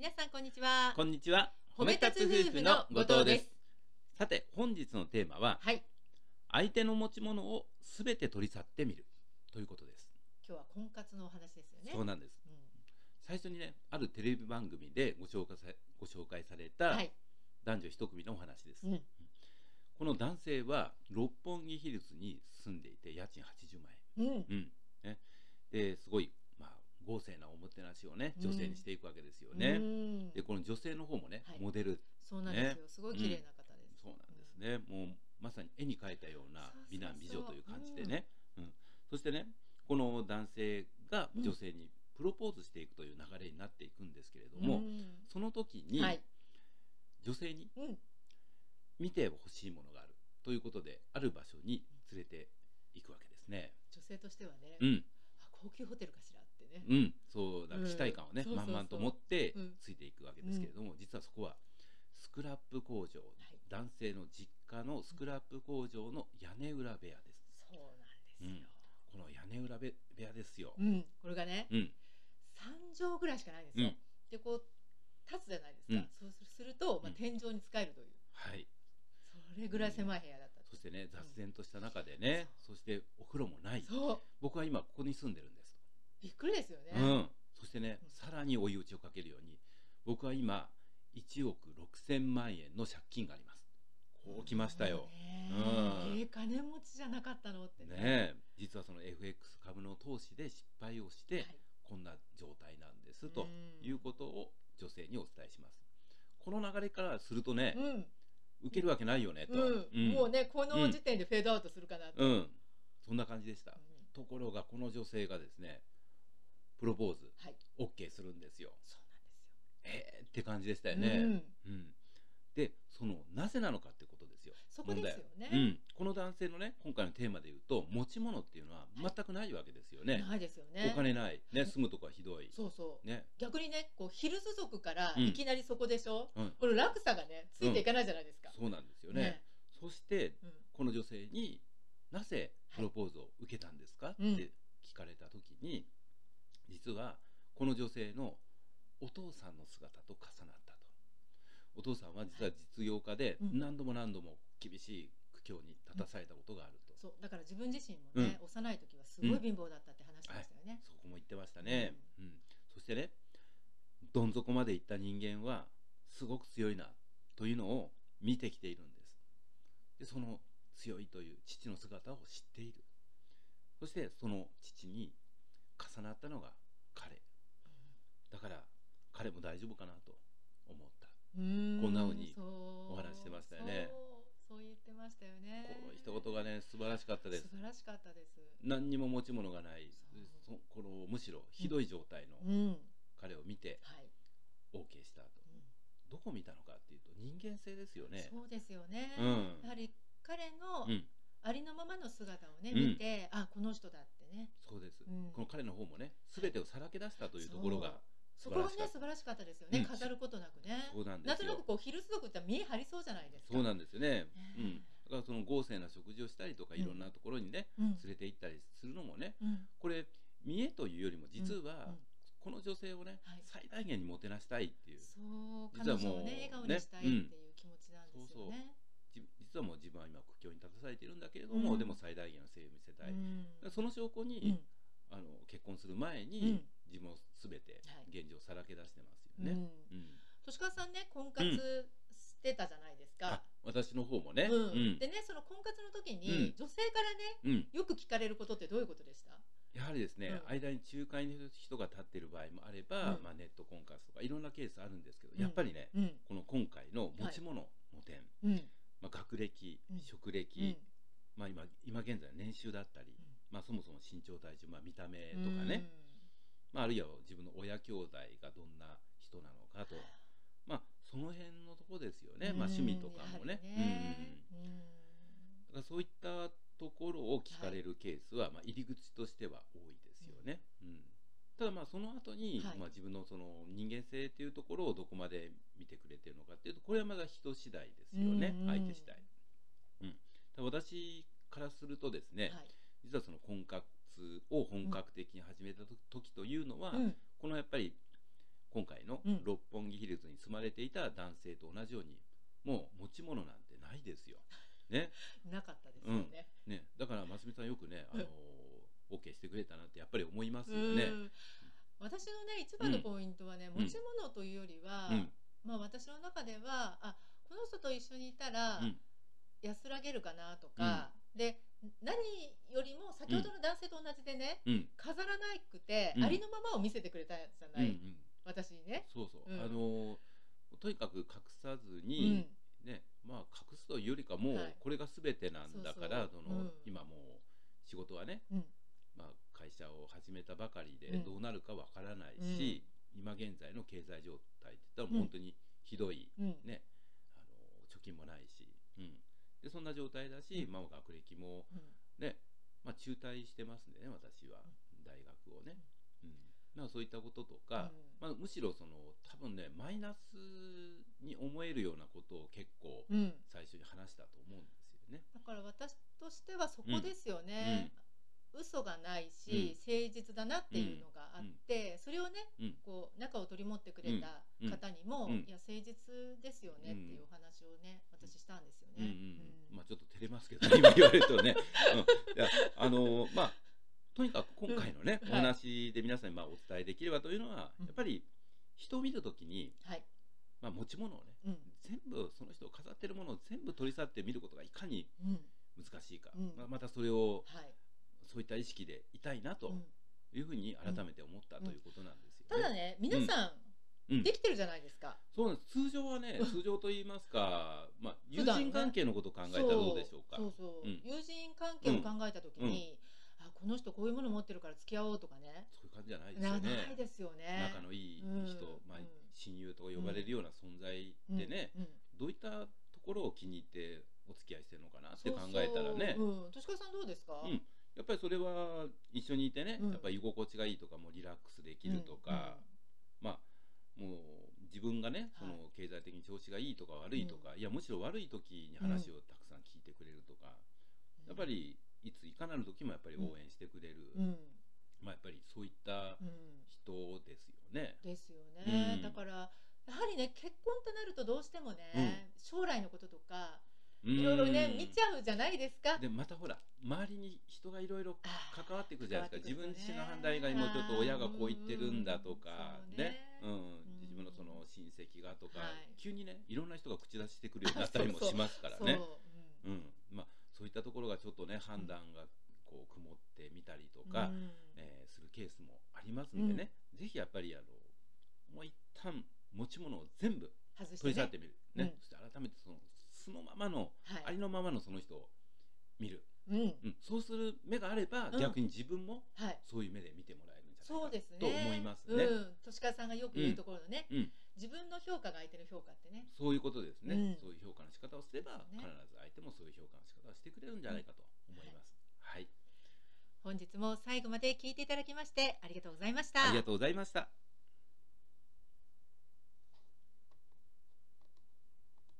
皆さんこんにちはこんにちは。褒め立つ夫婦の後藤です。さて、本日のテーマは、はい相手の持ち物をすべて取り去ってみるということです。今日は婚活のお話ですよねそうなんです。うん最初にね、あるテレビ番組でご紹介さご紹介されたはい男女一組のお話です。うんこの男性は六本木ヒルズに住んでいて家賃80万うん円。うん。ね。ですごいまあ豪勢なおもてなしをね女性にしていくわけですよね。うん。でこの女性の方もね、はい。モデル。そうなんですよ、すごい綺麗な方です、そうなんですね、もうまさに絵に描いたような美男美女という感じでね、うん。そしてねこの男性が女性にプロポーズしていくという流れになっていくんですけれども、うん。その時に、はい。女性にうん。見てほしいものがあるということである場所に連れていくわけですね。女性としてはね、うん、あ高級ホテルかしらね、うん、そうだうん期待感をね、満々と持ってうん。ついていくわけですけれども、実はそこはスクラップ工場、い男性の実家のスクラップ工場の屋根裏部屋です。そうなんですよ、この屋根裏部屋ですよ。うん。これがね、うん、三畳ぐらいしかないんですよ、うん。でこう立つじゃないですか、うん。そうすると、まあ、うん天井に使えるという、はい。それぐらい狭い部屋だったそしてね、雑然とした中でね、そしてお風呂もない。そう。僕は今ここに住んでるんです。びっくりですよね、うん。そしてねう、ん。さらに追い打ちをかけるように、僕は今1億6000万円の借金があります。こう来ましたよ。ねうん。ええ金持ちじゃなかったのってね。え、実はその FX 株の投資で失敗をして、はい。こんな状態なんですとうん。いうことを女性にお伝えします。この流れからするとね、うん。受けるわけないよねと、もうねこの時点でフェードアウトするかなと、うん。そんな感じでした。うん。ところがこの女性がですね、プロポーズ。はい。OK するんですよ。そうえーって感じでしたよなんですよ、ね。うん。うん。で、そのなぜなのかってことですよ。そこですよね。うん、この男性のね、今回のテーマで言うと、持ち物っていうのは全くないわけですよね。ないですよね。お金ない、ね、住むとこはひどい。そうそう。ね、逆にねこうヒルズ族からうん。いきなりそこでしょ、うん、この落差がねついていかないじゃないですか、そうなんですよね。そして、うん。この女性になぜプロポーズを受けたんですか、うん。って聞かれた時に実はこの女性のお父さんの姿と重なったと。お父さんは実は実業家でうん。何度も何度も厳しい苦境に立たされたことがあると、そうだから自分自身もね、幼い時はすごい貧乏だったって話してましたよね、そこも言ってましたね、うん。そしてねどん底まで行った人間はすごく強いなというのを見てきているんです。でその強いという父の姿を知っている。そしてその父に重なったのが彼。だから彼も大丈夫かなと思った。うん。こんな風にそう。お話してましたよね。そう。言ってましたよね。この一言がね素晴らしかったです。素晴らしかったです。何にも持ち物がない。そこのむしろひどい状態のうん。彼を見てはい、OK したと。うん。どこを見たのかっていうと人間性ですよね。そうですよね、うん。やはり彼のうん、ありのままの姿をね、うん。見てあこの人だってね。そうです、うん。この彼の方もね、すべてをさらけ出したというところがそこが素晴らしかった。ね素晴らしかったですよね、うん。飾ることなくね。そうなんですよ。なんとなくこうヒルズ族って見え張りそうじゃないですか。そうなんですよね。ねうん。だからその豪勢な食事をしたりとか、うん。いろんなところにね、うん。連れて行ったりするのもね、うん。これ見栄というよりも実は、うんうん。この女性をね、はい。最大限にもてなしたいっていう、そう。彼実はもう女をね笑顔にしたいっていう気持ちなんですよね。じ実はもう自分は今苦境に立たされているんだけれども、うん。でも最大限の性を見せたい。うん。その証拠に、うん。あの結婚する前に、うん。自分をすべてはい。現状をさらけ出してますよね。としかわさんね婚活してたじゃないですあか。私の方もね、でねその婚活の時に、うん。女性からねうん。よく聞かれることってどういうことでした？やはりですね、うん。間に仲介の人が立っている場合もあれば、うん。まあ、ネット婚活とかいろんなケースあるんですけど、うん。やっぱりね、うんこの今回の持ち物、持てん、うんまあ、学歴、うん。まあ、今今現在の年収だったり、まあ、そもそも身長体重、まあ、見た目とかね、まあ、あるいは自分の親兄弟がどんな人なのかと、まあ、その辺のとこですよね、まあ、趣味とかもね。うん。だからそういったところを聞かれるケースは、まあ、入り口としては多いですよね。うん。ただまあその後に、はい。まあ自分のその人間性っていうところをどこまで見てくれてるのかっていうとこれはまだ人次第ですよね、うんうん。相手次第。うん、私からするとですね、はい。実はその婚活を本格的に始めたと時というのは、うん。このやっぱり今回の六本木ヒルズに住まれていた男性と同じようにもう持ち物なんてないですよ。ね。なかったですよね。ね。だからますみさんよくね、あのー OK してくれたなってやっぱり思いますうん。よね。私のね一番のポイントはね、ん。持ち物というよりは、うん。まあ私の中ではあこの人と一緒にいたら、うん安らげるかなとか、で何よりも先ほどの男性と同じでね、うん。飾らなくて、うん。ありのままを見せてくれたじゃない、私にね。そうそう、うん。あのーとにかく隠さずうに、ん。ねまあ隠すというよりかもうはい。これが全てなんだから、そのうん。今もう仕事はね、うん。まあ、会社を始めたばかりでうん。どうなるかわからないし、今現在の経済状態って言ったら本当にひどい、うん。ねあの貯金もないし、うん、でそんな状態だし、うん。まあ、学歴もうん。ね、まあ、中退してますんでね私は。大学をね、うん。まあ、そういったこととか、まあ、むしろその多分ねマイナスに思えるようなことを結構うん。うん最初に話したと思うんですよね。だから私としてはそこですよね、嘘がないし、誠実だなっていうのがあって、それをね、うん。こう中を取り持ってくれた方にも、うん。いや誠実ですよねっていうお話をね、私したんですよね。うんうんうん。まあちょっと照れますけど、ね、今言われるとね、うん、いやあのまあとにかく今回のね、うん。お話で皆さんにまあお伝えできればというのは、うん。やっぱり人を見るときに、はい、まあ、持ち物をねうん。全部その人を飾ってるものを全部取り去って見ることがいかにうん、難しいか、うん。まあ、またそれをはい、そういった意識でいたいなとうんいうふうに改めて思ったということなんですよね。ただね、皆さん、うん。できてるじゃないですか。そうなんです。通常はね通常と言いますか、まあ、友人関係のことを考えたらどうでしょうか。そうそう、う。ん。友人関係を考えたときに、あこの人こういうもの持ってるから付き合おうとかね、そういう感じじゃないですなよね。ないですよね。仲のいい人、うん。まあうん、親友と呼ばれるような存在でね、うん。うん。どういったところを気に入ってお付き合いしてるのかなって考そうそうえたらね。うん、としかさんどうですか？うんやっぱりそれは一緒にいてね、うん。やっぱり居心地がいいとかもうリラックスできるとか、まあもう自分がねそはい。の経済的に調子がいいとか悪いとか、いやむしろ悪い時に話をたくさん聞いてくれるとか、うん。やっぱ、りいついかなる時もやっぱり応援してくれる、うん。まあやっぱりそういったうん、人ですよね。ですよね、うん。だからやはりね結婚となるとどうしてもね、将来のこととかいろいろね見ちゃうじゃないですか。でまたほら周りに人がいろいろ関わってくるじゃないですか。ね。分自身の判断以外にもちょっと親がこう言ってるんだとかうんね。ね。うん。うん。自分のその親戚がとか、はい。急にねいろんな人が口出ししてくるようになったりもしますからそう、ねう。ん。うん。まあ、そういったところがちょっとね判断がこう曇ってみたりとか、うん。えーするケースもありますんでね、ぜひやっぱりあのもう一旦持ち物を全部取り去ってみる、ね。うん。そして改めてその素のままの、はい。ありのままのその人を見る、うん。うん、そうする目があれば、うん。逆に自分もはい。そういう目で見てもらえるんじゃないかそうですね。と思いますね。うん、としかさんがよく言うところのね、うん。自分の評価が相手の評価ってね。そういうことですね、うん。そういう評価の仕方をすれば、そうね。必ず相手もそういう評価の仕方をしてくれるんじゃないかと思います。はい、本日も最後まで聞いていただきましてありがとうございました。ありがとうございました。